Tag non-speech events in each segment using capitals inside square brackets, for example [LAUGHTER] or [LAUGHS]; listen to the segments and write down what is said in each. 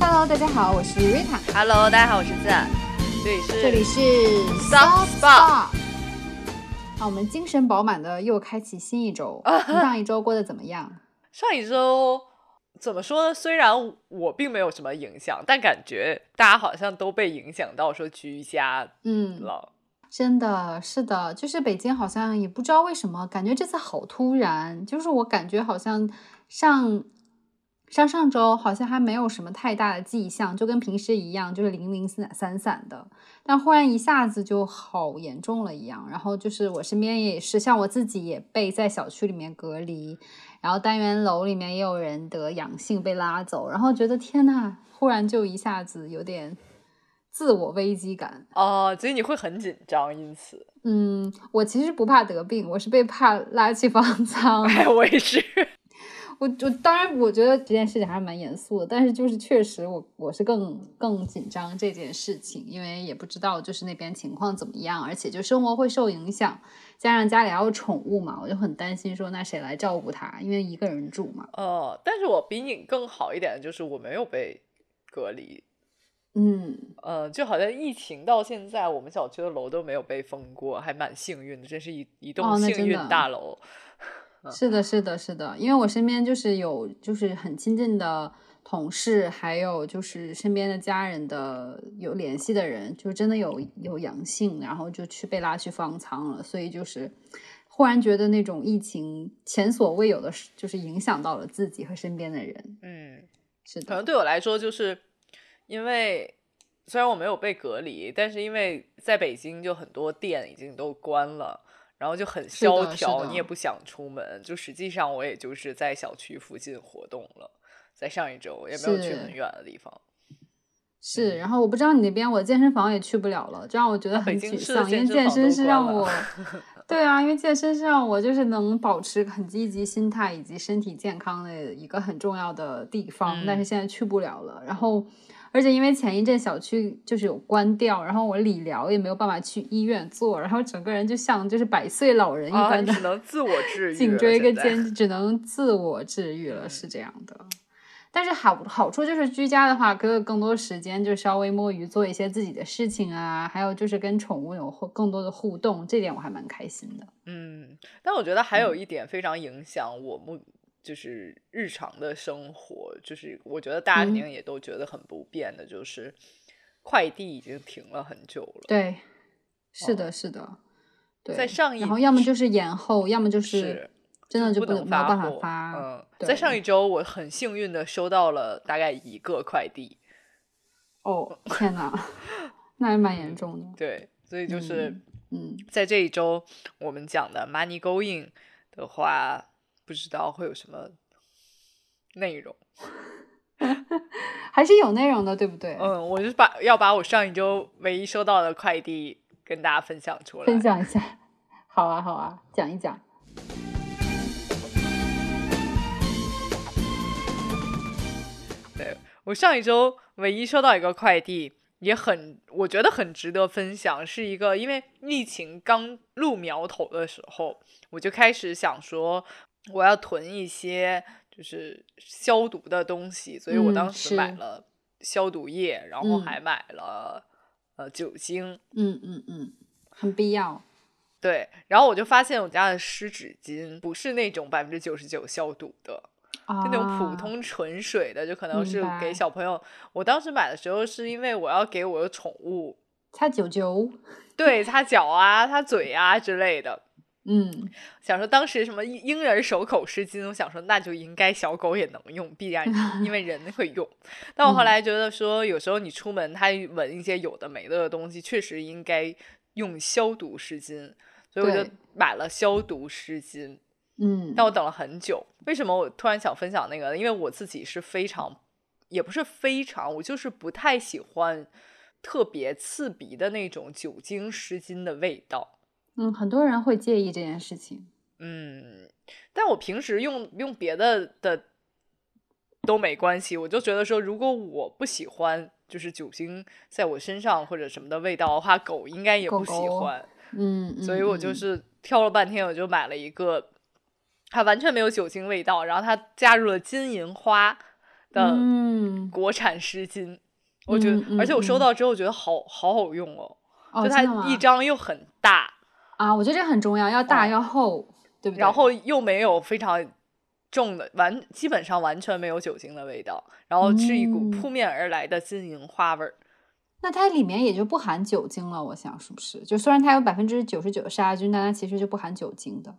Hello，大家好，我是 Rita。Hello，大家好，我是自然，这里是这里是 Soft Spot 好，我们精神饱满的又开启新一周。你 [LAUGHS] 上一周过得怎么样？上一周怎么说呢？虽然我并没有什么影响，但感觉大家好像都被影响到，说居家嗯，了。真的是的，就是北京好像也不知道为什么，感觉这次好突然。就是我感觉好像上上上周好像还没有什么太大的迹象，就跟平时一样，就是零零散散散的。但忽然一下子就好严重了一样。然后就是我身边也是，像我自己也被在小区里面隔离，然后单元楼里面也有人得阳性被拉走，然后觉得天呐，忽然就一下子有点自我危机感。哦、所以你会很紧张，因此，嗯，我其实不怕得病，我是被怕 [LAUGHS] 拉去方舱。哎，我也是。[LAUGHS] 我我当然我觉得这件事情还是蛮严肃的，但是就是确实我我是更更紧张这件事情，因为也不知道就是那边情况怎么样，而且就生活会受影响，加上家里还有宠物嘛，我就很担心说那谁来照顾它，因为一个人住嘛。哦，但是我比你更好一点就是我没有被隔离。嗯，呃，就好像疫情到现在，我们小区的楼都没有被封过，还蛮幸运的，真是一一哦栋幸运大楼。[LAUGHS] 是的，是的，是的，因为我身边就是有就是很亲近的同事，还有就是身边的家人的有联系的人，就真的有有阳性，然后就去被拉去方舱了，所以就是忽然觉得那种疫情前所未有的，就是影响到了自己和身边的人。嗯，是的可能，对我来说，就是因为虽然我没有被隔离，但是因为在北京就很多店已经都关了，然后就很萧条，你也不想出门。就实际上我也就是在小区附近活动了，在上一周也没有去很远的地方。是。然后我不知道你那边，我健身房也去不了了，这让我觉得很沮丧，因为健身是让我。[LAUGHS] 对啊，因为健身是让我就是能保持很积极心态以及身体健康的一个很重要的地方，但是嗯现在去不了了。然后，而且因为前一阵小区就是有关掉，然后我理疗也没有办法去医院做，然后整个人就像就是百岁老人一啊，般只能自我治 [LAUGHS] 愈。颈椎跟肩只能自我治愈了，嗯是这样的。但是好好处就是居家的话，可以有更多时间，就稍微摸鱼做一些自己的事情啊，还有就是跟宠物有互更多的互动，这点我还蛮开心的。嗯，但我觉得还有嗯一点非常影响我目，就是日常的生活，就是我觉得大家肯嗯定也都觉得很不便的，就是快递已经停了很久了。对，是的，是的，对。在上一然后要么就是延后，要么就是是真的就不能没有办法发。嗯，在上一周我很幸运的收到了大概一个快递，哦，天哪，[LAUGHS] 那还蛮严重的。对，所以就是嗯嗯，在这一周我们讲的 money going 的话，不知道会有什么内容。[LAUGHS] 还是有内容的，对不对？嗯，我就把要把我上一周唯一收到的快递跟大家分享出来。分享一下。好啊，好啊，讲一讲。[LAUGHS] 对我上一周唯一收到一个快递，也很我觉得很值得分享，是一个因为疫情刚露苗头的时候，我就开始想说我要囤一些就是消毒的东西，所以我嗯当时买了消毒液，然后嗯还买了、呃酒精，嗯嗯嗯，很必要。对，然后我就发现我家的湿纸巾不是那种百分之九十九消毒的，啊，就那种普通纯水的，就可能是给小朋友。我当时买的时候是因为我要给我的宠物擦脚脚。对擦脚啊、擦嘴啊之类的。嗯，想说当时什么婴婴儿手口湿巾，我想说那就应该小狗也能用，必然因为人会用。但我后来觉得说，有时候你出门，它闻一些有的没的的东西，确实应该用消毒湿巾，所以我就买了消毒湿巾。嗯，但我等了很久。为什么我突然想分享那个呢？因为我自己是非常，也不是非常，我就是不太喜欢特别刺鼻的那种酒精湿巾的味道。嗯，很多人会介意这件事情。嗯，但我平时用用别的的都没关系。我就觉得说，如果我不喜欢就是酒精在我身上或者什么的味道的话，狗应该也不喜狗狗欢。嗯，所以我就嗯是挑了半天，我就买了一个它完全没有酒精味道，然后它加入了金银花的嗯，国产湿巾，我觉得，而且我收嗯到之后觉得好好好用哦，哦，就它一张又很大，啊，我觉得这个很重要，要大哦要厚，对不对？然后又没有非常重的，完基本上完全没有酒精的味道，然后是一股嗯扑面而来的金银花味儿。那它里面也就不含酒精了，我想是不是？就虽然它有百分之九十九的杀菌，但它其实就不含酒精的。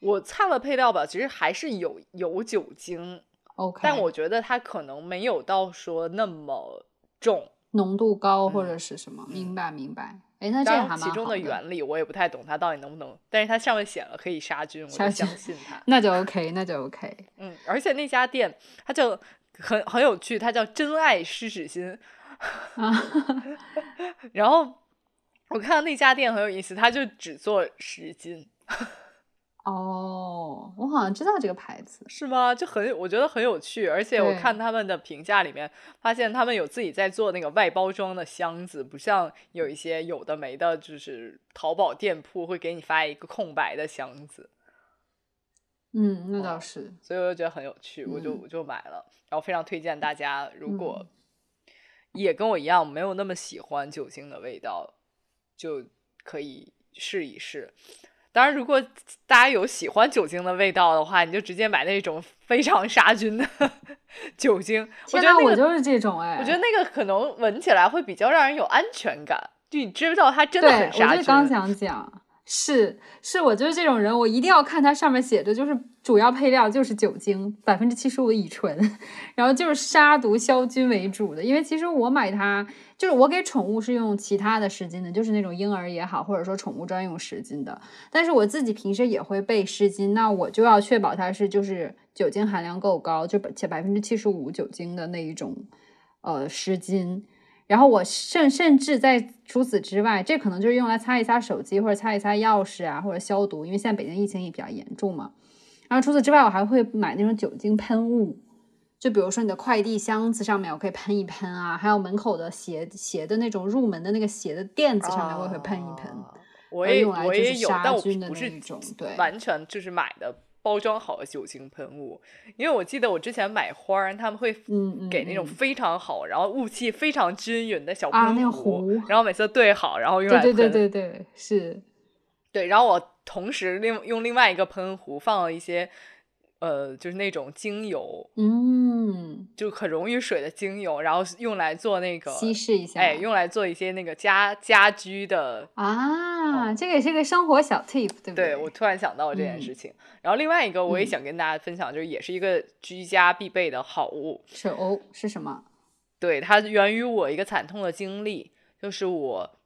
我看了配料表，其实还是有有酒精，OK，但我觉得它可能没有到说那么重。浓度高或嗯者是什么？明白明白。哎，那这其中的原理我也不太懂，它到底能不能，但是它上面写了可以杀菌，我就相信它。[LAUGHS] 那就 OK，那就 OK。嗯，而且那家店它就很很有趣，它叫真爱湿纸巾。啊，[LAUGHS] 然后我看到那家店很有意思，它就只做湿巾，哦，我好像知道这个牌子。是吗？就很我觉得很有趣，而且我看他们的评价里面，发现他们有自己在做那个外包装的箱子，不像有一些有的没的，就是淘宝店铺会给你发一个空白的箱子，嗯，那哦倒是。所以我就觉得很有趣，我就嗯我就买了，然后非常推荐大家，如果嗯也跟我一样没有那么喜欢酒精的味道，就可以试一试。当然，如果大家有喜欢酒精的味道的话，你就直接买那种非常杀菌的 [LAUGHS] 酒精。我觉得那个，我就是这种哎。我觉得那个可能闻起来会比较让人有安全感，就你知道它真的对，很杀菌。我就刚想讲，是是，我就是这种人，我一定要看它上面写着，就是主要配料就是酒精，百分之七十五的乙醇，[LAUGHS] 然后就是杀毒消菌为主的。因为其实我买它，就是我给宠物是用其他的湿巾的，就是那种婴儿也好，或者说宠物专用湿巾的。但是我自己平时也会备湿巾，那我就要确保它是就是酒精含量够高，就且百分之七十五酒精的那一种呃湿巾。然后我甚甚至在除此之外，这可能就是用来擦一擦手机或者擦一擦钥匙啊，或者消毒，因为现在北京疫情也比较严重嘛。然后除此之外，我还会买那种酒精喷雾，就比如说你的快递箱子上面我可以喷一喷啊，还有门口的鞋鞋的那种入门的那个鞋的垫子上面我也会喷一喷。啊我我也有，就是杀但我菌的那不是一种对完全就是买的包装好的酒精喷雾，因为我记得我之前买花儿，他们会给那种嗯非常好，然后雾气非常均匀的小喷啊那个壶，壶然后每次都对好，然后用来喷。对对对对对，是对然后我同时另用另外一个喷壶放了一些。呃，就是那种精油，嗯，就很溶于水的精油，然后用来做那个稀释一下，哎，用来做一些那个家家居的啊，这个也是个生活小 tip，对不对，我突然想到这件嗯事情。然后另外一个我也嗯想跟大家分享，就是也是一个居家必备的好物。是哦，是什么？对，它源于我一个惨痛的经历，就是我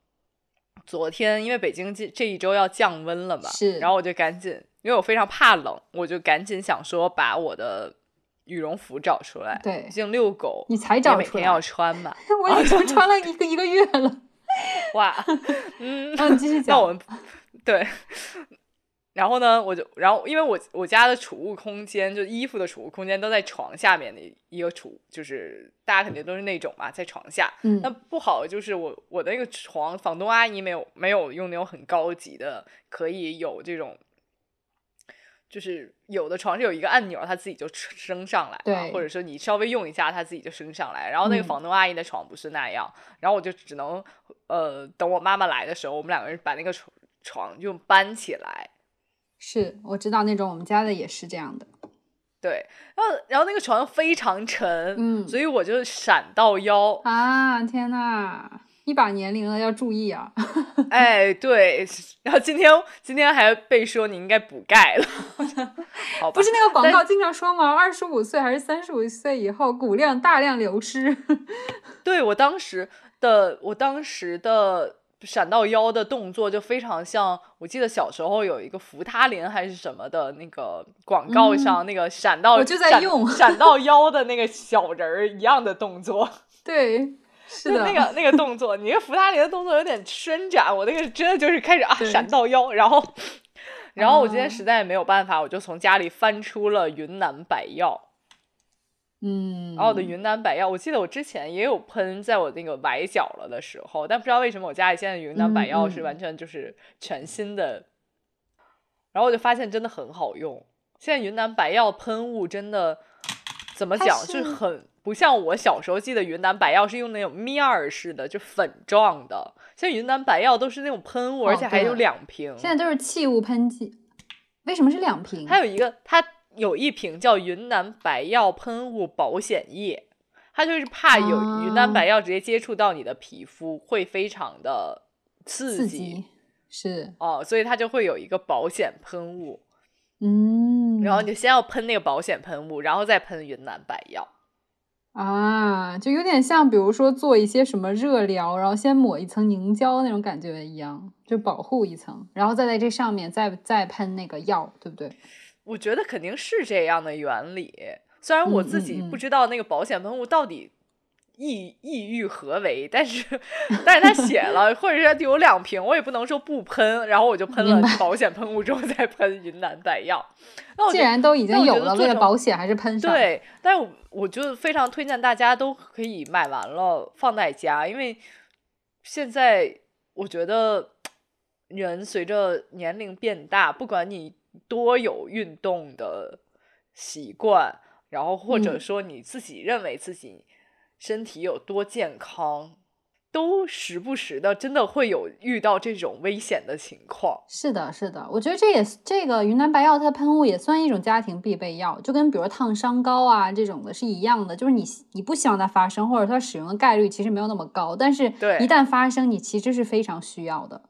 昨天因为北京这这一周要降温了嘛，是然后我就赶紧，因为我非常怕冷，我就赶紧想说把我的羽绒服找出来。对毕竟遛狗，你才找出来，每天要穿嘛。[LAUGHS] 我已经穿了一个一个月了。[LAUGHS] 哇，[LAUGHS] 嗯，嗯，继续讲。那我们对，然后呢，我就然后因为我我家的储物空间，就衣服的储物空间都在床下面的一个储，就是大家肯定都是那种嘛，在床下。嗯那不好就是我我的那个床，房东阿姨没有没有用那种很高级的，可以有这种。就是有的床是有一个按钮，它自己就升上来或者说你稍微用一下，它自己就升上来。然后那个嗯房东阿姨的床不是那样，然后我就只能呃等我妈妈来的时候，我们两个人把那个床床就搬起来。是我知道那种，我们家的也是这样的。对，然后然后那个床非常沉，嗯所以我就闪到腰。啊，天呐，一把年龄了要注意啊！[LAUGHS] 哎，对，然后今天今天还被说你应该补钙了？[LAUGHS] 不是那个广告经常说吗？二十五岁还是三十五岁以后骨量大量流失。[LAUGHS] 对我当时的我当时的闪到腰的动作就非常像，我记得小时候有一个扶他林还是什么的那个广告上、那个闪到嗯我就在闪用闪到腰的那个小人儿一样的动作，对，是的，就那个那个动作，你那个扶他林的动作有点伸展，我那个真的就是开始啊闪到腰，然后然后我今天啊实在没有办法，我就从家里翻出了云南白药。嗯，然后我的云南白药，我记得我之前也有喷，在我那个崴脚了的时候，但不知道为什么我家里现在云南白药是完全就是全新的，然后我就发现真的很好用，现在云南白药喷雾真的怎么它讲，就很不像我小时候记得云南白药是用那种面儿似的，就粉状的。现在云南白药都是那种喷雾，而哦且还有两瓶。现在都是气雾喷剂，为什么是两瓶？它有一个，它有一瓶叫云南白药喷雾保险液，它就是怕有云南啊白药直接接触到你的皮肤会非常的刺刺激是，哦，所以它就会有一个保险喷雾，嗯，然后你先要喷那个保险喷雾，然后再喷云南白药。啊，就有点像，比如说做一些什么热疗，然后先抹一层凝胶那种感觉一样，就保护一层，然后再在这上面再再喷那个药，对不对？我觉得肯定是这样的原理，虽然我嗯自己不知道那个保险喷雾到底意意欲何为，但是但是他写了，或者是有两瓶，我也不能说不喷，然后我就喷了保险喷雾之后再喷云南白药。那我既然都已经有了，为了保险还是喷上。，对，但是我我就非常推荐大家都可以买完了放在家，因为现在我觉得人随着年龄变大，不管你多有运动的习惯，然后或者嗯说你自己认为自己身体有多健康，都时不时的真的会有遇到这种危险的情况。是的，是的，我觉得这也这个云南白药它的喷雾也算一种家庭必备药，就跟比如烫伤膏啊这种的是一样的，就是你你不希望它发生，或者它使用的概率其实没有那么高，但是一旦发生，你其实是非常需要的。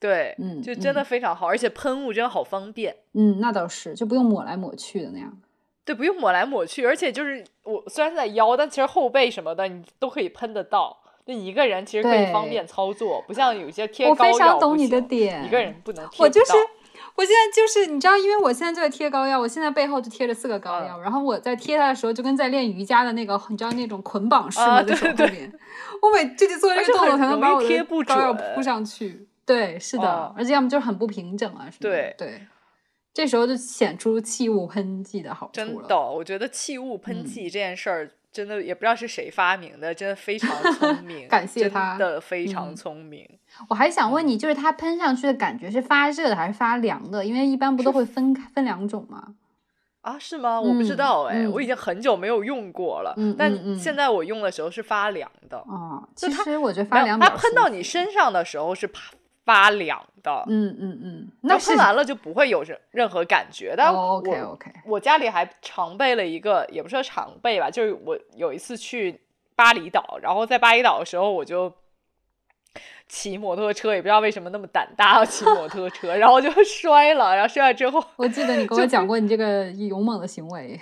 对，嗯就真的嗯非常好，而且喷雾真的好方便。嗯，那倒是，就不用抹来抹去的那样。对，不用抹来抹去，而且就是我虽然是在腰，但其实后背什么的你都可以喷得到。就一个人其实可以方便操作，不像有些贴我非膏药不常懂你的点，一个人不能我就是我现在就是你知道，因为我现在就在贴膏药，我现在背后就贴着四个膏嗯药，然后我在贴它的时候，就跟在练瑜伽的那个，你知道那种捆绑式啊吗？在手对后面，我每就得做这个动作才能把我的膏药铺上去。对，是的，嗯而且要么就是很不平整啊什么的。对对，这时候就显出气雾喷剂的好处了。真的，我觉得气雾喷嗯剂这件事儿，真的也不知道是谁发明的，真的非常聪 [LAUGHS] 明，感谢他真的非常嗯聪明。我还想问你，就是它喷上去的感觉是发热的还是发凉的？因为一般不都会分开分两种吗？啊，是吗？我不知嗯道哎、嗯我已经很久没有用过了。但嗯现在我用的时候是发凉的，哦，就它其实我觉得发凉它喷到你身上的时候是发发凉的。嗯嗯嗯，那喷完了就不会有任任何感觉。但我、哦，OK OK，我家里还常备了一个，也不是说常备吧，就是我有一次去巴厘岛，然后在巴厘岛的时候我就骑摩托车，也不知道为什么那么胆大要骑摩托车，[LAUGHS] 然后就摔了，然后摔了之后，我记得你跟我讲过你这个勇猛的行为。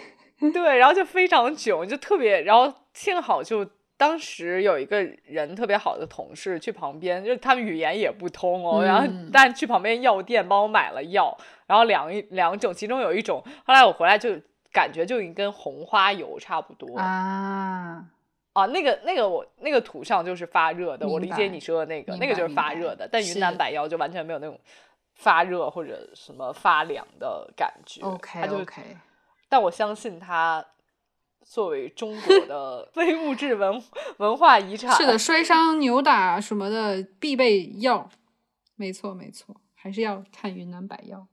对，然后就非常囧，就特别，然后幸好就。当时有一个人特别好的同事去旁边，就是他们语言也不通哦，然后嗯。但去旁边药店帮我买了药，然后两一两种，其中有一种，后来我回来就感觉就已经跟红花油差不多啊，啊那个那个我那个涂上就是发热的，我理解你说的那个，那个就是发热的，但云南是。白药就完全没有那种发热或者什么发凉的感觉。OK OK，但我相信它作为中国的 [LAUGHS] 非物质文文化遗产，是的，摔伤、扭打什么的必备药，没错没错，还是要看云南白药。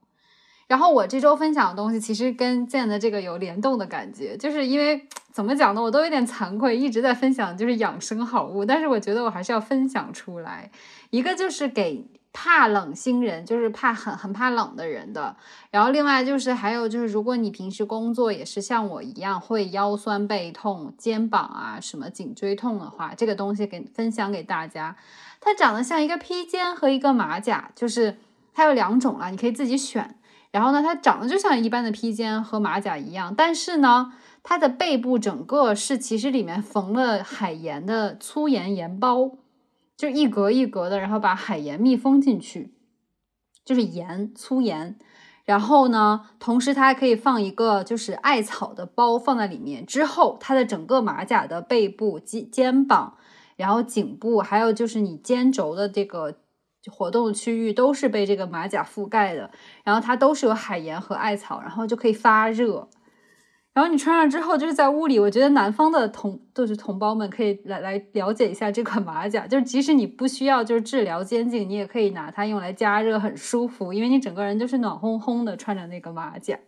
然后我这周分享的东西其实跟建的这个有联动的感觉，就是因为怎么讲呢，我都有点惭愧，一直在分享就是养生好物，但是我觉得我还是要分享出来。一个就是给怕冷星人，就是怕很很怕冷的人的，然后另外就是还有就是，如果你平时工作也是像我一样会腰酸背痛、肩膀啊什么颈椎痛的话，这个东西给分享给大家。它长得像一个披肩和一个马甲，就是它有两种啦，你可以自己选。然后呢，它长得就像一般的披肩和马甲一样，但是呢，它的背部整个是其实里面缝了海盐的粗盐盐包，就一格一格的，然后把海盐密封进去，就是盐粗盐。然后呢，同时它还可以放一个就是艾草的包放在里面，之后它的整个马甲的背部、肩肩膀，然后颈部，还有就是你肩轴的这个活动区域都是被这个马甲覆盖的，然后它都是有海盐和艾草，然后就可以发热。然后你穿上之后，就是在屋里，我觉得南方的同就是同胞们可以来来了解一下这款马甲，就是即使你不需要就是治疗肩颈，你也可以拿它用来加热，很舒服，因为你整个人就是暖烘烘的穿着那个马甲。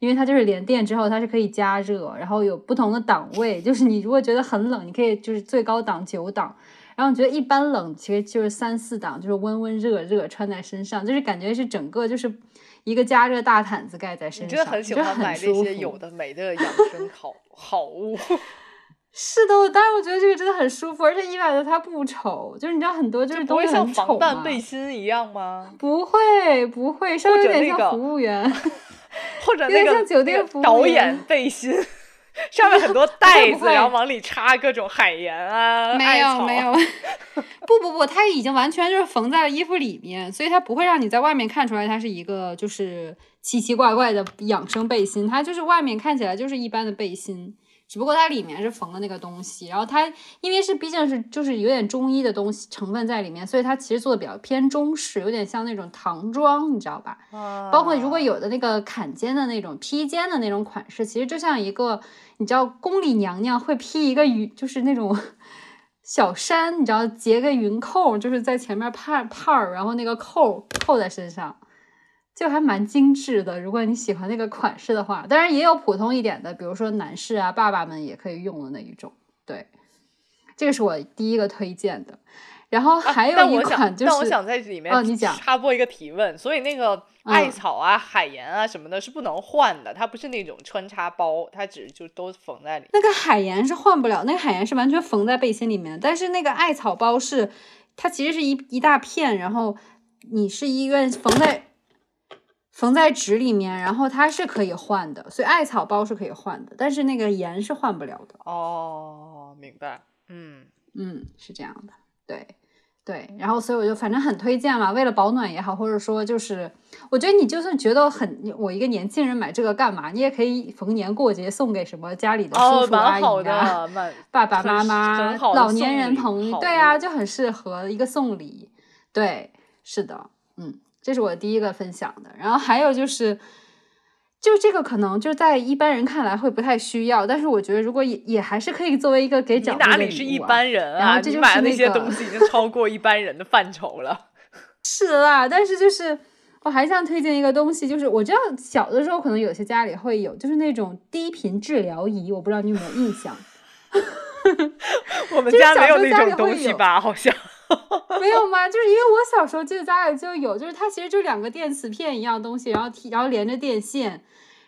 因为它就是连电之后它是可以加热，然后有不同的档位，就是你如果觉得很冷，你可以就是最高档九档，然后你觉得一般冷，其实就是三四档，就是温温热热穿在身上，就是感觉是整个就是一个加热大毯子盖在身上，你真的很喜欢买这些有的没的养 [LAUGHS] 生好好物。[LAUGHS] 是的，但是我觉得这个真的很舒服，而且意外的它不丑，就是你知道很多就是都会像防弹背心一样吗？不会不会，稍微有点像服务员。或者那个有点像酒店服务员演背心，[LAUGHS] 上面很多 [LAUGHS] 袋子，然后往里插各种海盐啊，没有没 [LAUGHS] 有，不不不，它已经完全就是缝在了衣服里面，所以它不会让你在外面看出来它是一个就是奇奇怪怪的养生背心，它就是外面看起来就是一般的背心。只不过它里面是缝的那个东西，然后它因为是毕竟是就是有点中医的东西成分在里面，所以它其实做的比较偏中式，有点像那种唐装，你知道吧？包括如果有的那个坎肩的那种披肩的那种款式，其实就像一个，你知道宫里娘娘会披一个云，就是那种 [LAUGHS] 小衫，你知道结个云扣，就是在前面帕帕儿，然后那个扣扣在身上，就还蛮精致的。如果你喜欢那个款式的话，当然也有普通一点的，比如说男士啊、爸爸们也可以用的那一种。对，这个是我第一个推荐的。然后还有一但我想，款就是，但我想在里面哦你讲插播一个提问，所以那个艾嗯草啊、海盐啊什么的是不能换的，它不是那种穿插包，它只就都缝在里。那个海盐是换不了，那个海盐是完全缝在背心里面。但是那个艾草包是，它其实是一一大片，然后你是医院缝在缝在纸里面，然后它是可以换的，所以艾草包是可以换的，但是那个盐是换不了的。哦，明白。嗯，嗯，是这样的，对。对，然后所以我就反正很推荐嘛，为了保暖也好，或者说就是，我觉得你就算觉得很，我一个年轻人买这个干嘛？你也可以逢年过节送给什么家里的哦，叔叔阿姨啊，[LAUGHS] 爸爸妈妈老年人朋友，对啊，就很适合一个送礼。对，是的，嗯，这是我第一个分享的。然后还有就是，就这个可能就在一般人看来会不太需要，但是我觉得如果也也还是可以作为一个给你长辈的哪里是一般人啊？然后这就你买的那是那些东西已经超过一般人的范畴了。[LAUGHS] 是啦，但是就是我还想推荐一个东西，就是我知道小的时候可能有些家里会有，就是那种低频治疗仪，我不知道你有没有印象。[LAUGHS] 我们家没有那种东西吧？好像。[LAUGHS] 没有吗？就是因为我小时候记得家里就有，就是它其实就两个电磁片一样东西，然后提然后连着电线，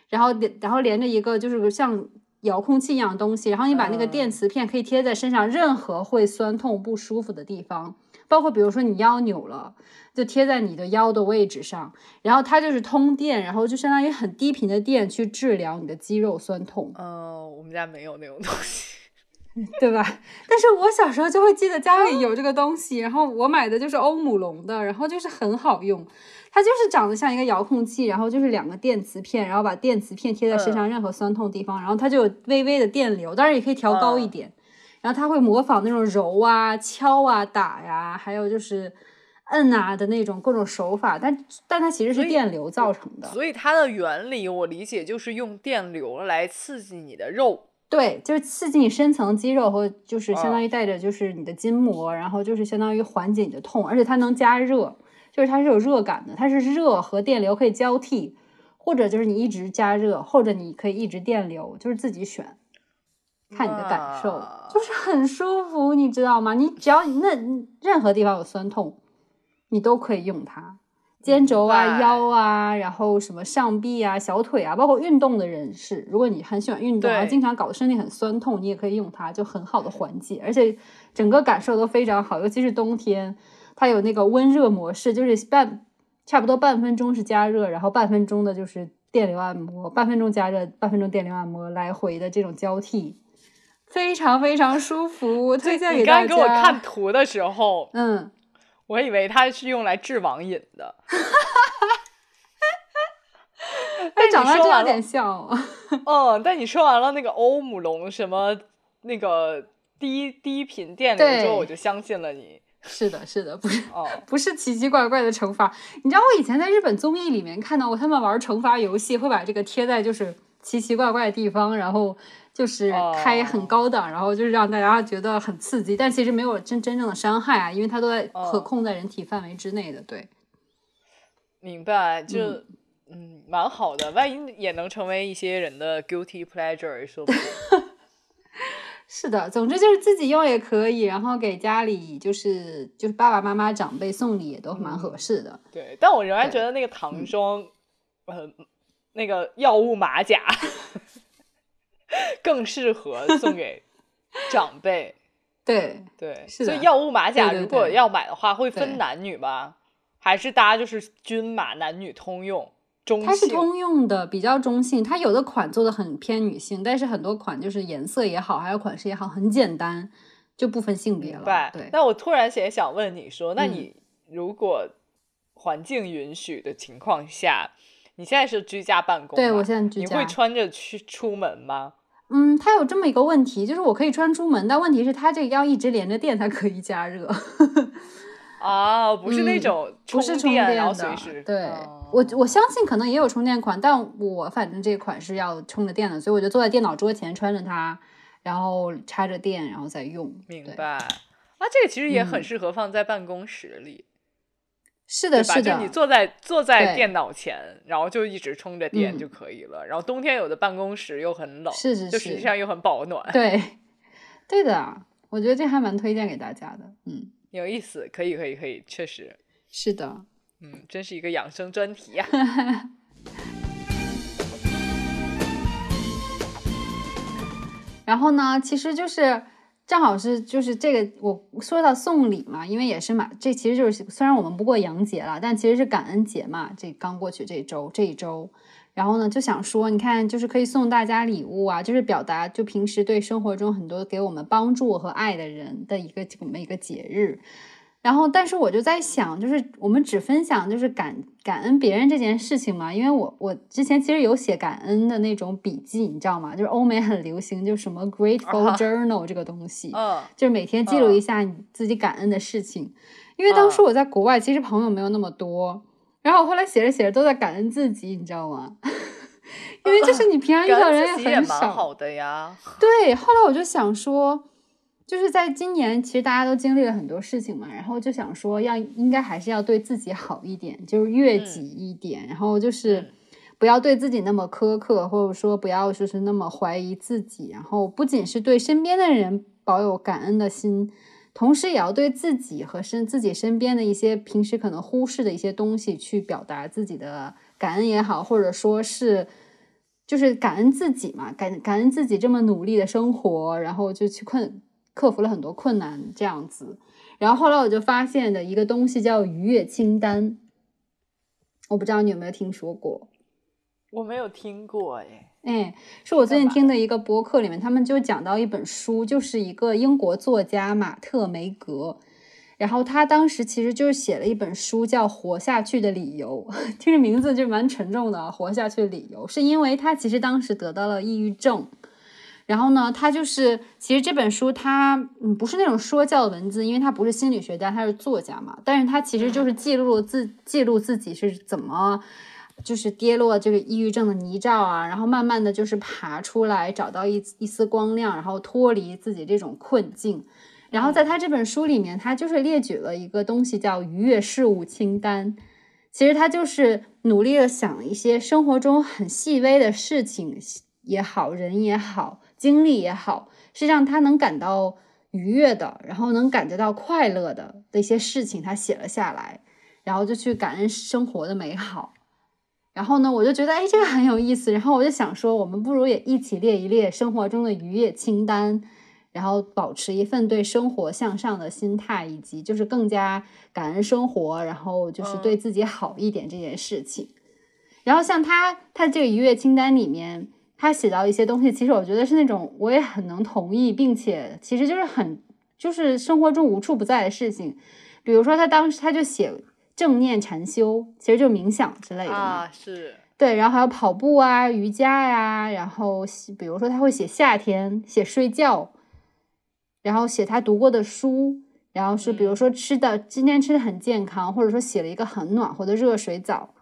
然后连然后连着一个就是像遥控器一样的东西，然后你把那个电嗯磁片可以贴在身上，任何会酸痛不舒服的地方，包括比如说你腰扭了，就贴在你的腰的位置上，然后它就是通电，然后就相当于很低频的电去治疗你的肌肉酸痛。嗯，我们家没有那种东西。对吧？[LAUGHS] 但是我小时候就会记得家里有这个东西，然后我买的就是欧姆龙的，然后就是很好用，它就是长得像一个遥控器，然后就是两个电磁片，然后把电磁片贴在身上任何酸痛地方，然后它就有微微的电流，当然也可以调高一点，然后它会模仿那种揉啊、敲啊、打呀、还有就是摁啊的那种各种手法，但但它其实是电流造成的。所以它的原理我理解就是用电流来刺激你的肉。对，就是刺激你深层肌肉和就是相哦当于带着就是你的筋膜，然后就是相当于缓解你的痛，而且它能加热，就是它是有热感的，它是热和电流可以交替，或者就是你一直加热，或者你可以一直电流，就是自己选，看你的感受，就是很舒服，你知道吗？你只要那任何地方有酸痛，你都可以用它。肩轴啊、腰啊，然后什么上臂啊、小腿啊，包括运动的人士，如果你很喜欢运动，然后经常搞得身体很酸痛，你也可以用它，就很好的缓解，而且整个感受都非常好，尤其是冬天，它有那个温热模式，就是半差不多半分钟是加热，然后半分钟的就是电流按摩，半分钟加热，半分钟电流按摩，来回的这种交替，非常非常舒服，推荐你给大家。刚给我看图的时候，嗯，我以为它是用来治网瘾的。它长得真有点像哦。[LAUGHS] 嗯，但你说完了那个欧姆龙什么那个低低频电流之后，我就相信了你。是的，是的，不是哦，不是奇奇怪怪的惩罚。你知道我以前在日本综艺里面看到过，他们玩惩罚游戏会把这个贴在就是奇奇怪怪的地方，然后就是开很哦高档，然后就是让大家觉得很刺激，但其实没有真真正的伤害啊，因为它都在可哦控在人体范围之内的。对，明白。就、嗯嗯，蛮好的，万一也能成为一些人的 guilty pleasure，说不定。[LAUGHS] 是的，总之就是自己用也可以，然后给家里就是就是爸爸妈妈长辈送礼也都蛮合适的。对，但我仍然觉得那个唐装，呃，那个药物马甲 [LAUGHS] [LAUGHS] 更适合送给长辈。[LAUGHS] 对对，所以药物马甲如果要买的话，会分男女吗？还是大家就是均码，男女通用？它是通用的，比较中性。它有的款做的很偏女性，但是很多款就是颜色也好，还有款式也好，很简单，就不分性别了。对。那我突然也想问你说，那你如果环境允许的情况下，你现在是居家办公？对我现在居家。你会穿着去出门吗？嗯，它有这么一个问题，就是我可以穿出门，但问题是它这个要一直连着电才可以加热。[LAUGHS] 啊，不是那种不是充电的，对。我我相信可能也有充电款，但我反正这款是要充着电的，所以我就坐在电脑桌前穿着它，然后插着电，然后再用。明白。啊，这个其实也很适合放在办公室里。是的，是的。就你坐在坐在电脑前，然后就一直充着电就可以了。然后冬天有的办公室又很冷，是是是，就实际上又很保暖。对，[LAUGHS] 对的，我觉得这还蛮推荐给大家的。嗯，有意思，可以可以可以，确实是的。嗯，真是一个养生专题呀。[LAUGHS] 然后呢，其实就是正好是就是这个，我说到送礼嘛，因为也是嘛，这其实就是虽然我们不过洋节了，但其实是感恩节嘛，这刚过去这周这一周，然后呢就想说，你看就是可以送大家礼物啊，就是表达就平时对生活中很多给我们帮助和爱的人的一个这么一个节日。然后，但是我就在想，就是我们只分享就是感感恩别人这件事情嘛？因为我我之前其实有写感恩的那种笔记，你知道吗？就是欧美很流行，就什么 [LAUGHS] Grateful Journal 这个东西，嗯，就是每天记录一下你自己感恩的事情。因为当时我在国外，其实朋友没有那么多，然后我后来写着写着都在感恩自己，你知道吗？[LAUGHS] 因为就是你平常遇到人也很少，好的呀。对，后来我就想说。就是在今年，其实大家都经历了很多事情嘛，然后就想说，要应该还是要对自己好一点，就是悦己一点，然后就是不要对自己那么苛刻，或者说不要就是那么怀疑自己，然后不仅是对身边的人保有感恩的心，同时也要对自己和身自己身边的一些平时可能忽视的一些东西去表达自己的感恩也好，或者说是就是感恩自己嘛，感感恩自己这么努力的生活，然后就去困。克服了很多困难，这样子。然后后来我就发现的一个东西叫愉悦清单，我不知道你有没有听说过？我没有听过，哎，哎，是我最近听的一个播客里面，他们就讲到一本书，就是一个英国作家马特梅格，然后他当时其实就是写了一本书，叫《活下去的理由》，[LAUGHS] 听着名字就蛮沉重的。活下去的理由，是因为他其实当时得到了抑郁症。然后呢，他就是其实这本书他嗯不是那种说教的文字，因为他不是心理学家，他是作家嘛。但是他其实就是记录自记录自己是怎么就是跌落这个抑郁症的泥沼啊，然后慢慢的就是爬出来，找到一一丝光亮，然后脱离自己这种困境。然后在他这本书里面，他就是列举了一个东西叫愉悦事物清单。其实他就是努力的想一些生活中很细微的事情也好，人也好。经历也好，是让他能感到愉悦的，然后能感觉到快乐的的一些事情，他写了下来，然后就去感恩生活的美好。然后呢，我就觉得，哎，这个很有意思。然后我就想说，我们不如也一起列一列生活中的愉悦清单，然后保持一份对生活向上的心态，以及就是更加感恩生活，然后就是对自己好一点这件事情。然后像他，他这个愉悦清单里面。他写到一些东西，其实我觉得是那种我也很能同意，并且其实就是很就是生活中无处不在的事情。比如说他当时他就写正念禅修，其实就冥想之类的啊，是对，然后还有跑步啊、瑜伽呀，然后比如说他会写夏天，写睡觉，然后写他读过的书，然后是比如说吃的今天吃的很健康，或者说洗了一个很暖和的热水澡。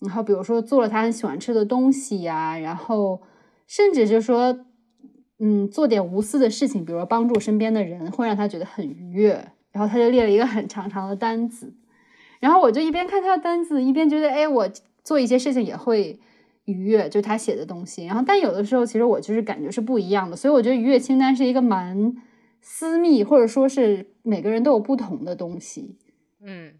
然后，比如说做了他很喜欢吃的东西呀，然后甚至就说，嗯，做点无私的事情，比如说帮助身边的人，会让他觉得很愉悦。然后他就列了一个很长长的单子，然后我就一边看他的单子，一边觉得，哎，我做一些事情也会愉悦，就他写的东西。然后，但有的时候其实我就是感觉是不一样的，所以我觉得愉悦清单是一个蛮私密，或者说是每个人都有不同的东西。嗯，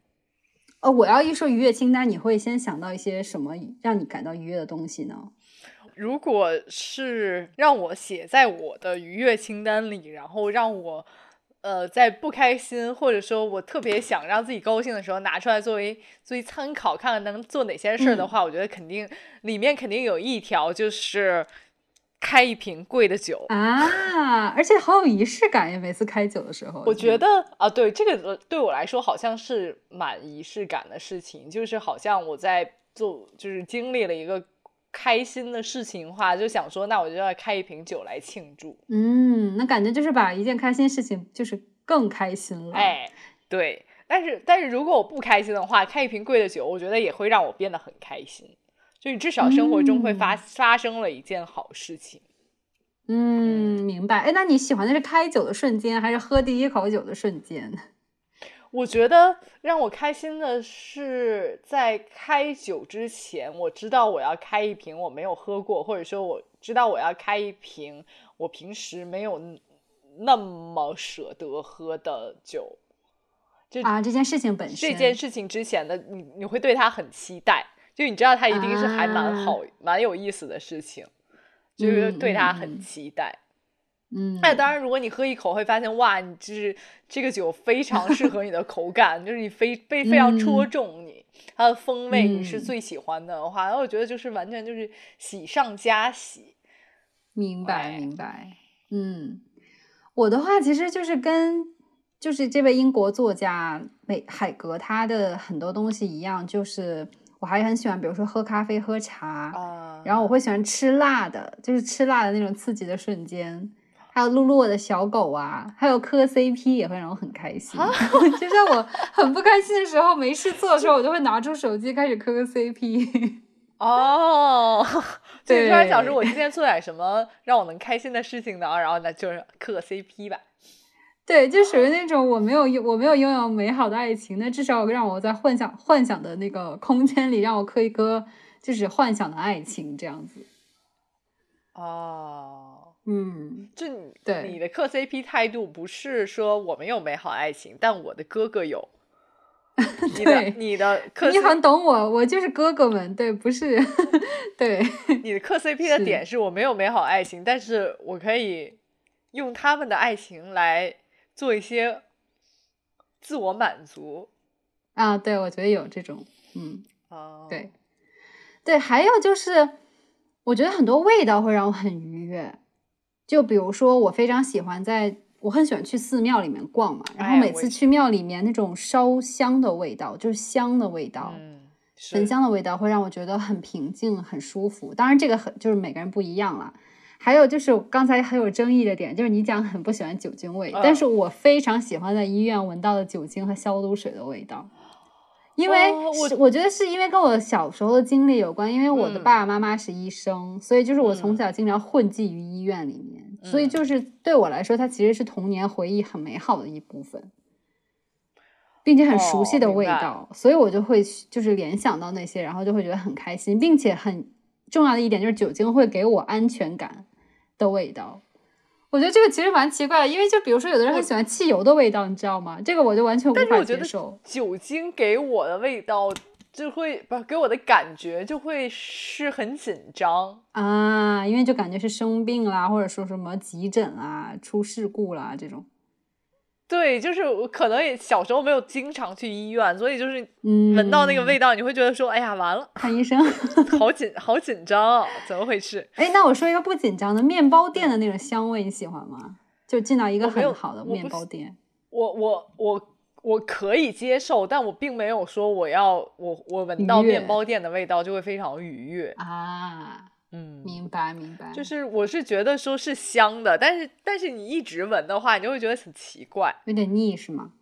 呃，我要一说愉悦清单，你会先想到一些什么让你感到愉悦的东西呢？如果是让我写在我的愉悦清单里，然后让我呃在不开心或者说我特别想让自己高兴的时候拿出来作为作为参考，看看能做哪些事儿的话，我觉得肯定里面肯定有一条就是开一瓶贵的酒啊，而且好有仪式感呀！每次开酒的时候，我觉得啊，对这个对我来说好像是蛮仪式感的事情，就是好像我在做，就是经历了一个。开心的事情的话，就想说，那我就要开一瓶酒来庆祝。嗯，那感觉就是把一件开心事情，就是更开心了。哎，对。但是，但是如果我不开心的话，开一瓶贵的酒，我觉得也会让我变得很开心。就你至少生活中会发发生了一件好事情。嗯，明白。哎，那你喜欢的是开酒的瞬间，还是喝第一口酒的瞬间？[LAUGHS] 我觉得让我开心的是，在开酒之前，我知道我要开一瓶我没有喝过，或者说我知道我要开一瓶我平时没有那么舍得喝的酒。就啊，这件事情本身，这件事情之前的你，你会对它很期待，就你知道它一定是还蛮好、蛮有意思的事情，就是对它很期待。嗯，那当然，如果你喝一口会发现，哇，你就是这个酒非常适合你的口感，[LAUGHS] 就是你非非非常戳中你，它的风味你是最喜欢的话，那我觉得就是完全就是喜上加喜。明白，明白。嗯，我的话其实就是跟就是这位英国作家美海格他的很多东西一样，就是我还很喜欢，比如说喝咖啡、喝茶，然后我会喜欢吃辣的，就是吃辣的那种刺激的瞬间。还有露露我的小狗啊，还有磕 CP 也会让我很开心。[LAUGHS] 就像我很不开心的时候，没事做的时候，我就会拿出手机开始磕个 CP。[LAUGHS] 哦，[LAUGHS] 对，突然想说，我今天做点什么让我能开心的事情呢？然后呢就是磕个 CP 吧。对，就属于那种我没有我没有拥有美好的爱情，那至少让我在幻想幻想的那个空间里，让我磕一磕，就是幻想的爱情这样子。哦。嗯，就对你的磕 CP 态度不是说我没有美好爱情，但我的哥哥有。[LAUGHS] 你的你的磕你很懂我，我就是哥哥们，对，不是 [LAUGHS] 对。你的磕 CP 的点是我没有美好爱情，但是我可以用他们的爱情来做一些自我满足。啊，对，我觉得有这种，嗯，哦，对，对，还有就是，我觉得很多味道会让我很愉悦。就比如说，我非常喜欢在，我很喜欢去寺庙里面逛嘛。然后每次去庙里面，那种烧香的味道，就是香的味道，焚香的味道，会让我觉得很平静、很舒服。当然，这个很就是每个人不一样了。还有就是刚才很有争议的点，就是你讲很不喜欢酒精味，但是我非常喜欢在医院闻到的酒精和消毒水的味道。因为我我觉得是因为跟我小时候的经历有关，因为我的爸爸妈妈是医生，所以就是我从小经常混迹于医院里面，所以就是对我来说，它其实是童年回忆很美好的一部分，并且很熟悉的味道，所以我就会就是联想到那些，然后就会觉得很开心，并且很重要的一点就是酒精会给我安全感的味道。我觉得这个其实蛮奇怪的，因为就比如说有的人很喜欢汽油的味道，你知道吗？这个我就完全无法接受。酒精给我的味道就会不给我的感觉就会是很紧张啊，因为就感觉是生病啦，或者说什么急诊啊、出事故啦这种。对，就是我可能也小时候没有经常去医院，所以就是闻到那个味道，你会觉得说：“哎呀，完了，看医生，好紧，好紧张，怎么回事？” [LAUGHS] 哎，那我说一个不紧张的，面包店的那种香味，你喜欢吗？就进到一个很好的面包店，我我我我可以接受，但我并没有说我要我我闻到面包店的味道就会非常愉悦啊。嗯，明白明白，就是我是觉得说是香的，但是但是你一直闻的话，你就会觉得很奇怪，有点腻是吗？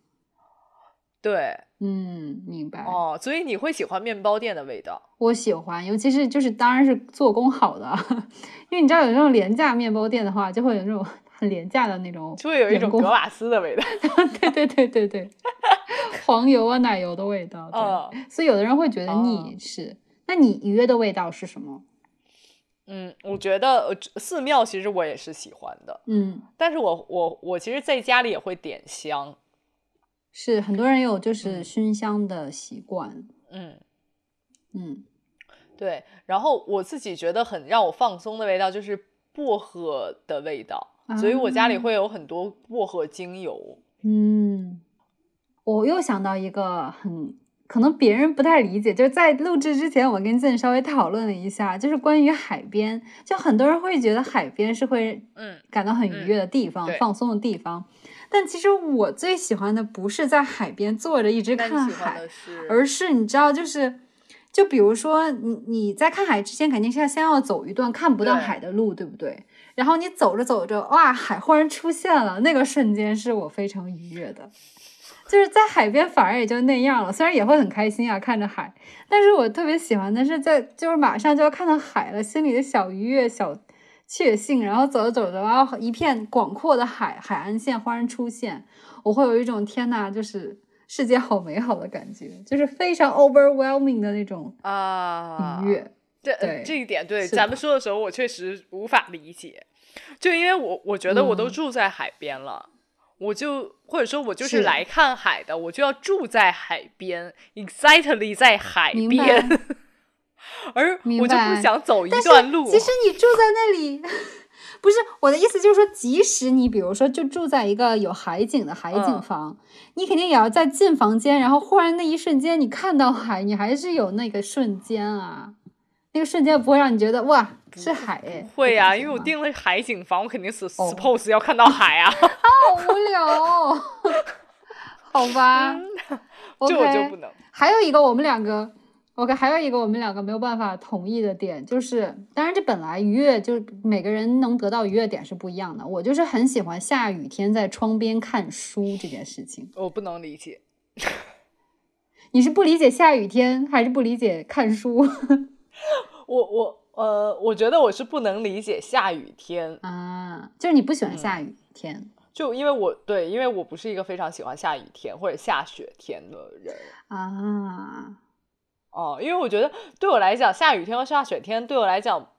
对，嗯，明白哦，所以你会喜欢面包店的味道？我喜欢，尤其是就是当然是做工好的，[LAUGHS] 因为你知道有那种廉价面包店的话，就会有那种很廉价的那种，就会有一种格瓦斯的味道。[LAUGHS] 对对对对对，[LAUGHS] 黄油啊奶油的味道，对，所以有的人会觉得腻是。那你愉悦的味道是什么？嗯，我觉得呃寺庙其实我也是喜欢的，嗯，但是我我我其实在家里也会点香，是很多人有就是嗯熏香的习惯。嗯，嗯，对。然后我自己觉得很让我放松的味道就是薄荷的味道，所以我家里啊会有很多薄荷精油。嗯，我又想到一个很可能别人不太理解，就是在录制之前，我跟健稍微讨论了一下，就是关于海边，就很多人会觉得海边是会嗯感到很愉悦的地方、对放松的地方，但其实我最喜欢的不是在海边坐着一直看海？而是你知道，就是就比如说你你在看海之前，肯定是要先要走一段看不到海的路，对不对？然后你走着走着，哇，海忽然出现了，那个瞬间是我非常愉悦的。就是在海边反而也就那样了，虽然也会很开心啊，看着海，但是我特别喜欢的是在就是马上就要看到海了，心里的小愉悦、小确幸，然后走着走着，然后一片广阔的海海岸线忽然出现，我会有一种天呐，就是世界好美好的感觉，就是非常 overwhelming 的那种啊，愉悦。这对这一点对咱们说的时候，我确实无法理解，就因为我我觉得我都嗯住在海边了，我就或者说我就是是来看海的，我就要住在海边，excitedly 在海边，[LAUGHS] 而我就不想走一段路。其实你住在那里，不是我的意思，就是说，即使你比如说就住在一个有海景的海景嗯房，你肯定也要在进房间，然后忽然那一瞬间你看到海，你还是有那个瞬间啊，那个瞬间不会让你觉得哇是海哎，会呀、呀、因为我订了海景房，我肯定是哦 suppose 要看到海啊，[LAUGHS] 好无聊哦，[LAUGHS] 好吧 [LAUGHS] 这我就不。能。还有一个我们两个，OK，还有一个我们两个没有办法同意的点，就是当然这本来愉悦就是每个人能得到愉悦点是不一样的。我就是很喜欢下雨天在窗边看书这件事情。我不能理解，你是不理解下雨天，还是不理解看书 [LAUGHS] 我我呃，我觉得我是不能理解下雨天，啊？就是你不喜欢嗯下雨天、就因为我对，因为我不是一个非常喜欢下雨天或者下雪天的人啊？哦、因为我觉得对我来讲，下雨天和下雪天对我来讲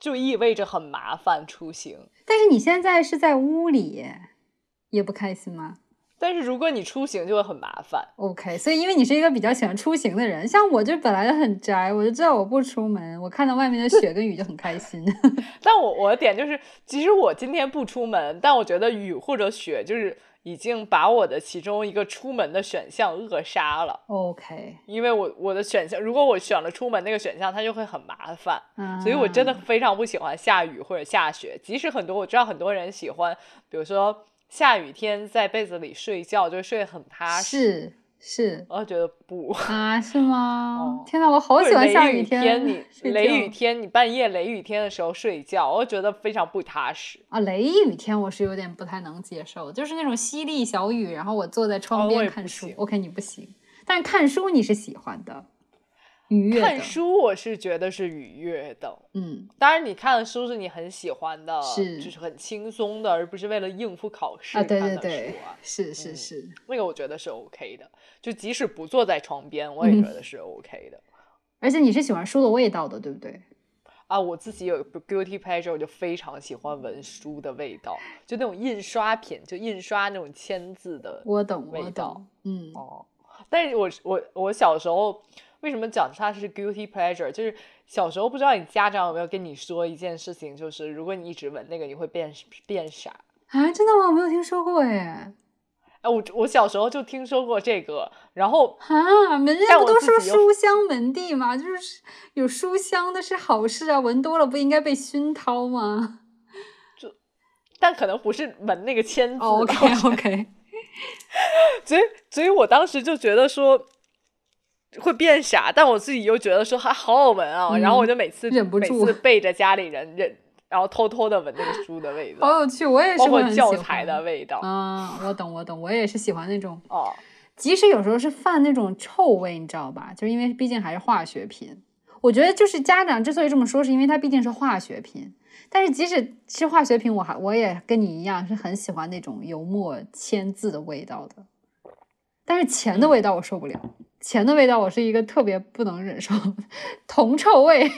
就意味着很麻烦出行。但是你现在是在屋里，也不开心吗？但是如果你出行就会很麻烦，OK，所以因为你是一个比较喜欢出行的人，像我就本来就很宅，我就知道我不出门，我看到外面的雪跟雨就很开心。[LAUGHS] 但我我的点就是，即使我今天不出门，但我觉得雨或者雪就是已经把我的其中一个出门的选项扼杀了。OK，因为我我的选项，如果我选了出门那个选项，它就会很麻烦，嗯，所以我真的非常不喜欢下雨或者下雪。即使很多我知道很多人喜欢，比如说下雨天在被子里睡觉，就睡得很踏实，是是我觉得不。啊，是吗？[LAUGHS] 哦天呐，我好喜欢下雷雨天，[LAUGHS] 雷雨觉天你半夜雷雨天的时候睡觉，我觉得非常不踏实。啊，雷雨天我是有点不太能接受，就是那种淅沥小雨，然后我坐在窗边看书。行 OK，你不行，但是看书你是喜欢的，愉悦。看书我是觉得是愉悦的，嗯，当然你看的书是你很喜欢的，是就是很轻松的，而不是为了应付考试啊，对对对是是嗯是，那个我觉得是 OK 的，就即使不坐在床边，我也嗯觉得是 OK 的。[LAUGHS] 而且你是喜欢书的味道的，对不对？啊，我自己有 guilty pleasure，我就非常喜欢闻书的味道，就那种印刷品，就印刷那种签字的我懂，味道我懂，嗯，哦。但是我我我小时候为什么讲它是 guilty pleasure？就是小时候不知道你家长有没有跟你说一件事情，就是如果你一直闻那个，你会变变傻。啊，真的吗？我没有听说过哎。哎，我我小时候就听说过这个，然后啊，人家不都说书香门第吗？就是有书香的是好事啊，闻多了不应该被熏陶吗就但可能不是闻那个签字吧。？OK OK，[LAUGHS] 所以，所以我当时就觉得说会变傻，但我自己又觉得说还好好闻啊，嗯然后我就每次忍不住每次背着家里人忍，然后偷偷的闻那个书的味道好，有趣，我也是喜欢教材的味道。啊，我懂我懂，我也是喜欢那种，[LAUGHS] 哦，即使有时候是犯那种臭味，你知道吧？就是因为毕竟还是化学品。我觉得就是家长之所以这么说，是因为它毕竟是化学品。但是即使是化学品，我还我也跟你一样是很喜欢那种油墨签字的味道的。但是钱的味道我受不了，钱的味道我是一个特别不能忍受，铜臭味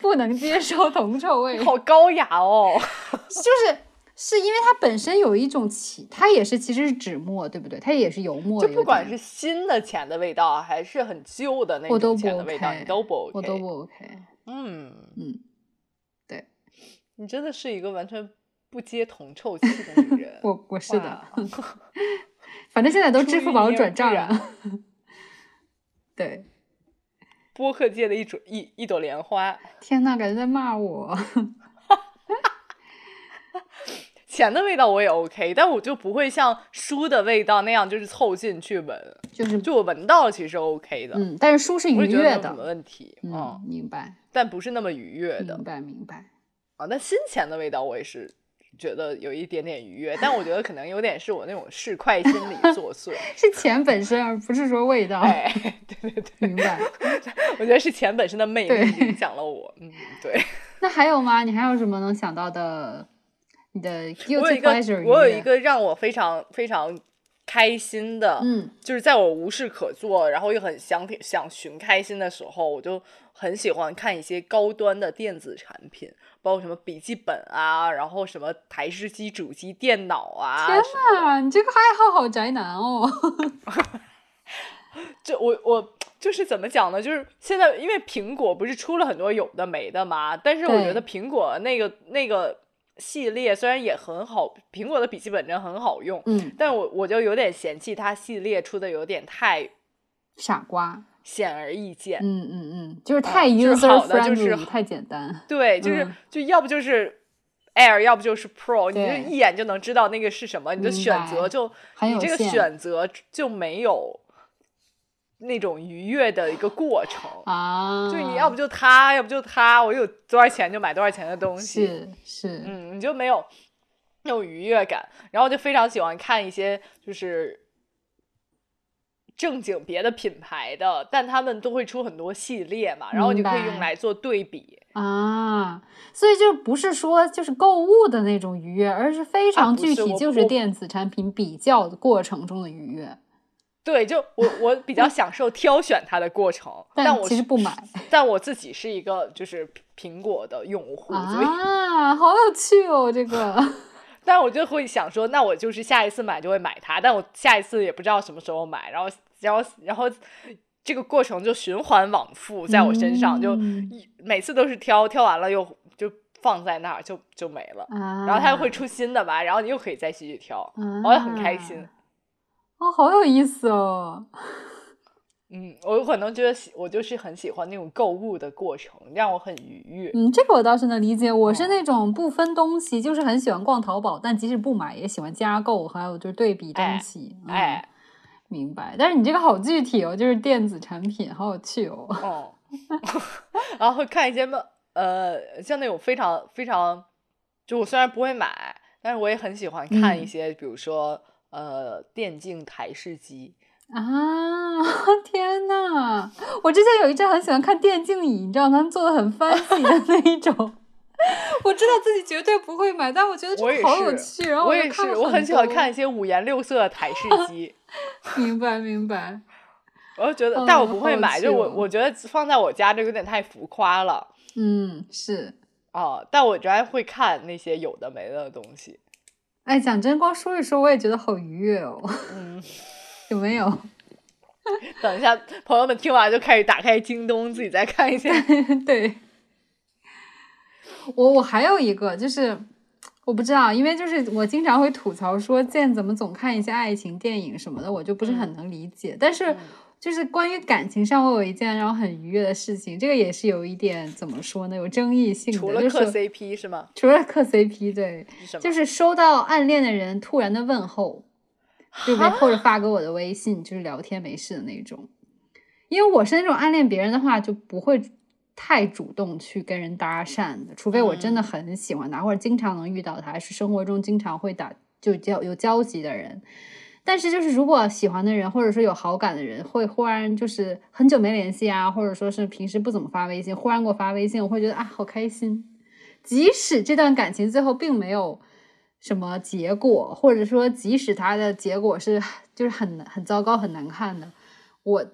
不能接受铜臭味，好高雅哦。[LAUGHS] 就是是因为它本身有一种起，它也是其实是纸墨，对不对？它也是油墨，就不管是新的钱的味道，还是很旧的那种钱的味道，你都不 OK，我都不 OK。嗯嗯，对，你真的是一个完全不接铜臭气的女人。我我是的。反正现在都支付宝转账了，[LAUGHS] 对，[LAUGHS] 播客界的一朵一一朵莲花。天呐，感觉在骂我。[LAUGHS] 钱的味道我也 OK，但我就不会像书的味道那样，就是凑近去闻，就是就我闻到了其实 OK 的。嗯，但是书是愉悦的，问题？嗯，明白。但不是那么愉悦的。明白，明白。啊，那新钱的味道我也是。觉得有一点点愉悦，但我觉得可能有点是我那种市侩心理作祟，[LAUGHS] 是钱本身，而不是说味道。哎，[LAUGHS] 对对对，明白。我觉得是钱本身的魅力影响了我。嗯，对。[LAUGHS] 那还有吗？你还有什么能想到的？你的我有一个，我有一个让我非常非常开心的，嗯，就是在我无事可做，然后又很想想寻开心的时候，我就很喜欢看一些高端的电子产品。包括什么笔记本啊，然后什么台式机、主机、电脑啊！天呐，你这个爱好好宅男哦！[LAUGHS] 就我我就是怎么讲呢？就是现在因为苹果不是出了很多有的没的嘛，但是我觉得苹果那个那个系列虽然也很好，苹果的笔记本真的很好用，嗯，但我我就有点嫌弃它系列出的有点太傻瓜。显而易见，嗯嗯嗯，就是太 user friendly，太简单。对，就是就要不就是 Air，要不就是 Pro，你就一眼就能知道那个是什么，你的选择就你这个选择就没有那种愉悦的一个过程啊。就你要不就它，要不就它，我有多少钱就买多少钱的东西，是是，嗯，你就没有那种愉悦感。然后就非常喜欢看一些就是。正经别的品牌的，但他们都会出很多系列嘛，然后你可以用来做对比啊。所以就不是说就是购物的那种愉悦，而是非常具体，就是电子产品比较的过程中的愉悦。对，就我我比较享受挑选它的过程，[LAUGHS] 但我其实不买。[LAUGHS] 但我自己是一个就是苹果的用户啊，好有趣哦，这个。但我就会想说，那我就是下一次买就会买它，但我下一次也不知道什么时候买，然后，然后，然后这个过程就循环往复在我身上，就一每次都是挑，挑完了又就放在那儿，就就没了。然后它又会出新的吧，然后你又可以再继续挑，我也很开心。哦，好有意思哦。嗯，我可能觉得喜，我就是很喜欢那种购物的过程，让我很愉悦。嗯，这个我倒是能理解。我是那种不分东西，就是很喜欢逛淘宝，但即使不买，也喜欢加购，还有就是对比东西。哎，明白。但是你这个好具体哦，就是电子产品，好有趣哦。哦。[LAUGHS] 然后会看一些么，呃，像那种非常非常，就我虽然不会买，但是我也很喜欢看一些，比如说呃，电竞台式机。啊 [LAUGHS] 天呐！我之前有一阵很喜欢看电竞椅，你知道他们做的很 [LAUGHS] fancy 的那一种。[LAUGHS] 我知道自己绝对不会买，但我觉得这好有趣。然后我也是，我很喜欢看一些五颜六色的台式机。明白明白。我就觉得，但我不会买，就我我觉得放在我家这有点太浮夸了。嗯，是哦，但我原来会看那些有的没的东西。哎，讲真，光说一说，我也觉得好愉悦哦。嗯。有没有？[LAUGHS] 等一下，朋友们听完就开始打开京东，自己再看一下。[LAUGHS] 对，我我还有一个，就是我不知道，因为就是我经常会吐槽说，见怎么总看一些爱情电影什么的，我就不是很能理解。但是就是关于感情上，我有一件让我很愉悦的事情，这个也是有一点怎么说呢，有争议性的。除了磕 CP 是吗？除了磕 CP，对，就是收到暗恋的人突然的问候。对不对？或者发给我的微信，就是聊天没事的那种。因为我是那种暗恋别人的话，就不会太主动去跟人搭讪的，除非我真的很喜欢他，或者经常能遇到他，是生活中经常会打就交有交集的人。但是就是如果喜欢的人，或者说有好感的人，会忽然就是很久没联系啊，或者说是平时不怎么发微信，忽然给我发微信，我会觉得啊好开心。即使这段感情最后并没有。什么结果，或者说即使它的结果是就是很很糟糕、很难看的，我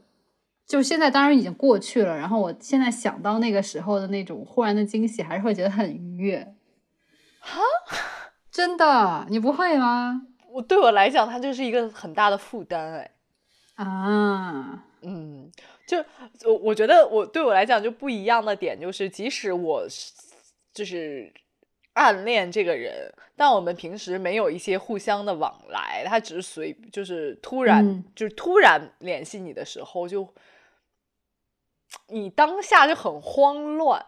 就现在当然已经过去了。然后我现在想到那个时候的那种忽然的惊喜，还是会觉得很愉悦。哈，[LAUGHS] 真的，你不会吗？我对我来讲，它就是一个很大的负担，哎。啊，嗯，就我我觉得我对我来讲就不一样的点就是，即使我就是暗恋这个人，但我们平时没有一些互相的往来，他只是随就是突然就是突然联系你的时候，就你当下就很慌乱，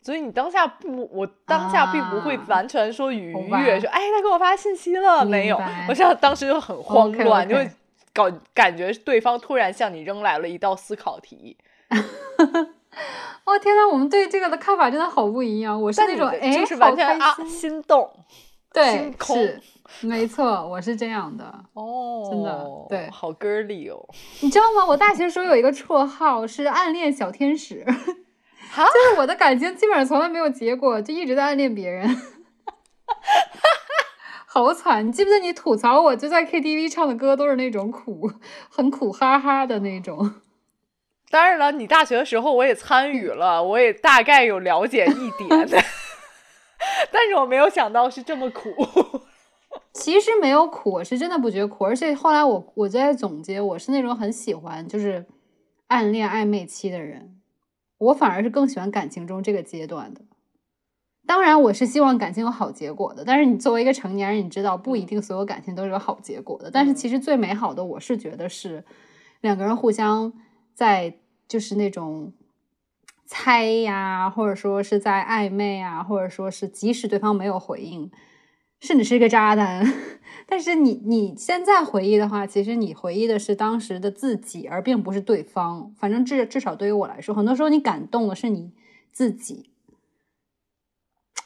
所以你当下不，我当下并不会完全说愉悦，说哎，他给我发信息了没有？我现在当时就很慌乱，就会。搞感觉对方突然向你扔来了一道思考题，[LAUGHS] 哦天呐，我们对这个的看法真的好不一样。我是那种哎，就是完全啊心动，对，是没错，我是这样的哦，[LAUGHS] 真的对，好 girly 哦。你知道吗？我大学时候有一个绰号是暗恋小天使，就是我的感情基本上从来没有结果，就一直在暗恋别人。[LAUGHS] 好惨！你记不记得你吐槽我，就在 KTV 唱的歌都是那种苦，很苦哈哈的那种。当然了，你大学的时候我也参与了，[LAUGHS] 我也大概有了解一点，[LAUGHS] 但是我没有想到是这么苦。[LAUGHS] 其实没有苦，我是真的不觉得苦，而且后来我我在总结，我是那种很喜欢就是暗恋暧昧期的人，我反而是更喜欢感情中这个阶段的。当然，我是希望感情有好结果的。但是你作为一个成年人，你知道不一定所有感情都是有好结果的。但是其实最美好的，我是觉得是两个人互相在就是那种猜呀，或者说是在暧昧啊，或者说是即使对方没有回应，甚至是一个渣男，[LAUGHS] 但是你你现在回忆的话，其实你回忆的是当时的自己，而并不是对方。反正至至少对于我来说，很多时候你感动的是你自己。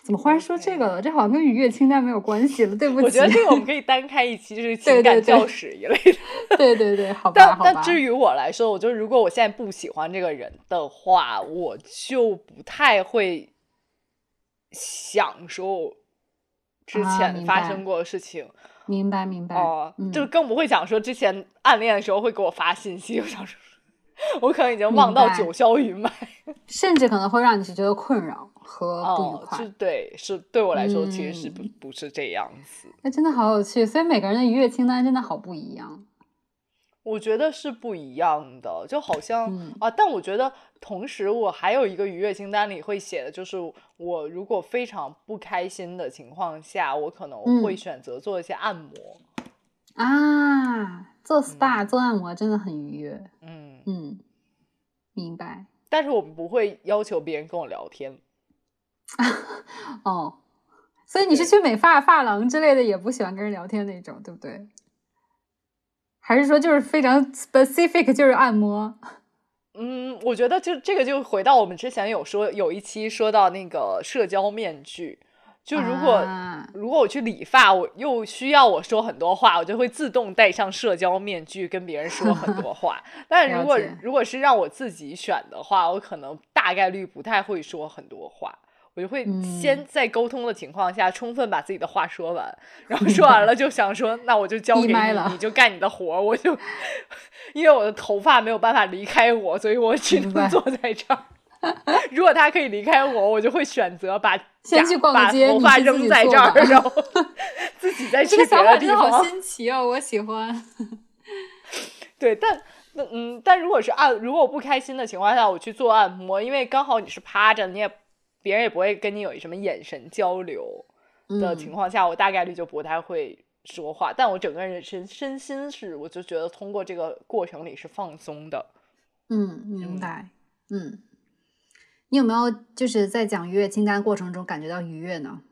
怎么忽然说这个了？这好像跟愉悦清单没有关系了。对不起，我觉得这个我们 [LAUGHS] 可以单开一期，就是情感教室一类的。[LAUGHS] 对对对，好吧。但但至于我来说，我觉得如果我现在不喜欢这个人的话，我就不太会享受之前发生过的事情。明白明白。哦，就是更不会讲说之前暗恋的时候会给我发信息，我想说。我可能已经忘到九霄云外，[LAUGHS] 甚至可能会让你是觉得困扰和不愉快。是对，是对我来说其实是不不是这样子。那真的好有趣，所以每个人的愉悦清单真的好不一样。我觉得是不一样的，就好像啊，但我觉得同时我还有一个愉悦清单里会写的就是，我如果非常不开心的情况下，我可能会选择做一些按摩啊。做 SPA 做按摩真的很愉悦，嗯嗯，明白。但是我们不会要求别人跟我聊天。[LAUGHS] 哦，所以你是去美发发廊之类的，也不喜欢跟人聊天那种，对不对？还是说就是非常 specific，就是按摩？嗯，我觉得就这个就回到我们之前有说有一期说到那个社交面具。就如果如果我去理发，我又需要我说很多话，我就会自动戴上社交面具跟别人说很多 [LAUGHS] 话。但如果如果是让我自己选的话，我可能大概率不太会说很多话，我就会先在沟通的情况下充分把自己的话说完，[LAUGHS] 然后说完了就想说，那我就交给你，你就干你的活儿我就 [LAUGHS] 因为我的头发没有办法离开我，所以我只能坐在这儿。[LAUGHS] 如果他可以离开我，我就会选择把先去逛个街，头发扔在这儿，然后自己再去别的地方。好新奇哦，我喜欢。[LAUGHS] 对，但嗯，但如果是按如果我不开心的情况下，我去做按摩，因为刚好你是趴着，你也别人也不会跟你有什么眼神交流的情况下，我大概率就不太会说话。但我整个人身身心是，我就觉得通过这个过程里是放松的。嗯，明白。嗯。你有没有就是在讲愉悦清单过程中感觉到愉悦呢？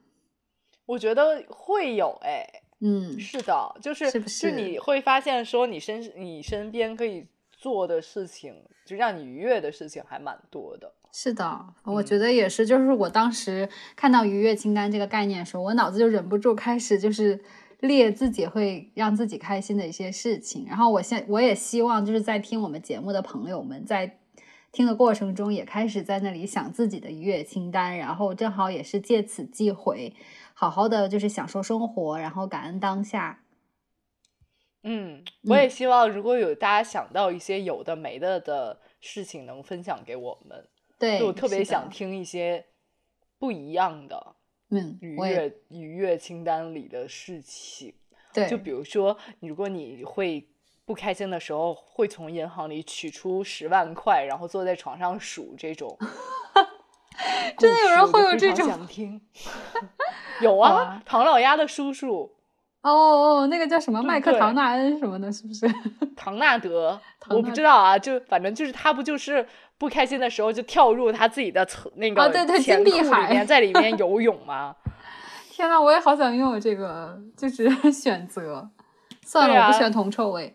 我觉得会有，哎，嗯，是的，就是是你会发现说你身你身边可以做的事情，就让你愉悦的事情还蛮多的。是的，我觉得也是。就是我当时看到愉悦清单这个概念的时候，我脑子就忍不住开始就是列自己会让自己开心的一些事情。然后我现我也希望就是在听我们节目的朋友们在。听的过程中也开始在那里想自己的愉悦清单，然后正好也是借此机会，好好的就是享受生活，然后感恩当下。嗯，我也希望如果有大家想到一些有的没的的事情，能分享给我们。对，我特别想听一些不一样的，嗯，愉悦愉悦清单里的事情。对，就比如说，如果你会不开心的时候，会从银行里取出十万块，然后坐在床上数这种。[LAUGHS] 真的有人会有这种？想听。[LAUGHS] 有啊，唐老鸭的叔叔。哦哦，那个叫什么麦克唐纳恩什么的，是不是？[LAUGHS] 唐纳德，我不知道啊，就反正就是他不就是不开心的时候就跳入他自己的那个钱库里面，在里面游泳吗？天呐，我也好想拥有这个，就是选择。算了，我不喜欢铜臭味。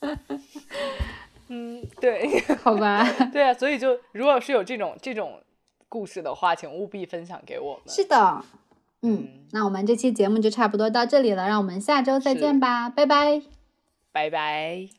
[LAUGHS] 嗯，对，[LAUGHS] 好吧。对啊，所以就如果是有这种这种故事的话，请务必分享给我们。是的。嗯，那我们这期节目就差不多到这里了，让我们下周再见吧，拜拜，拜拜。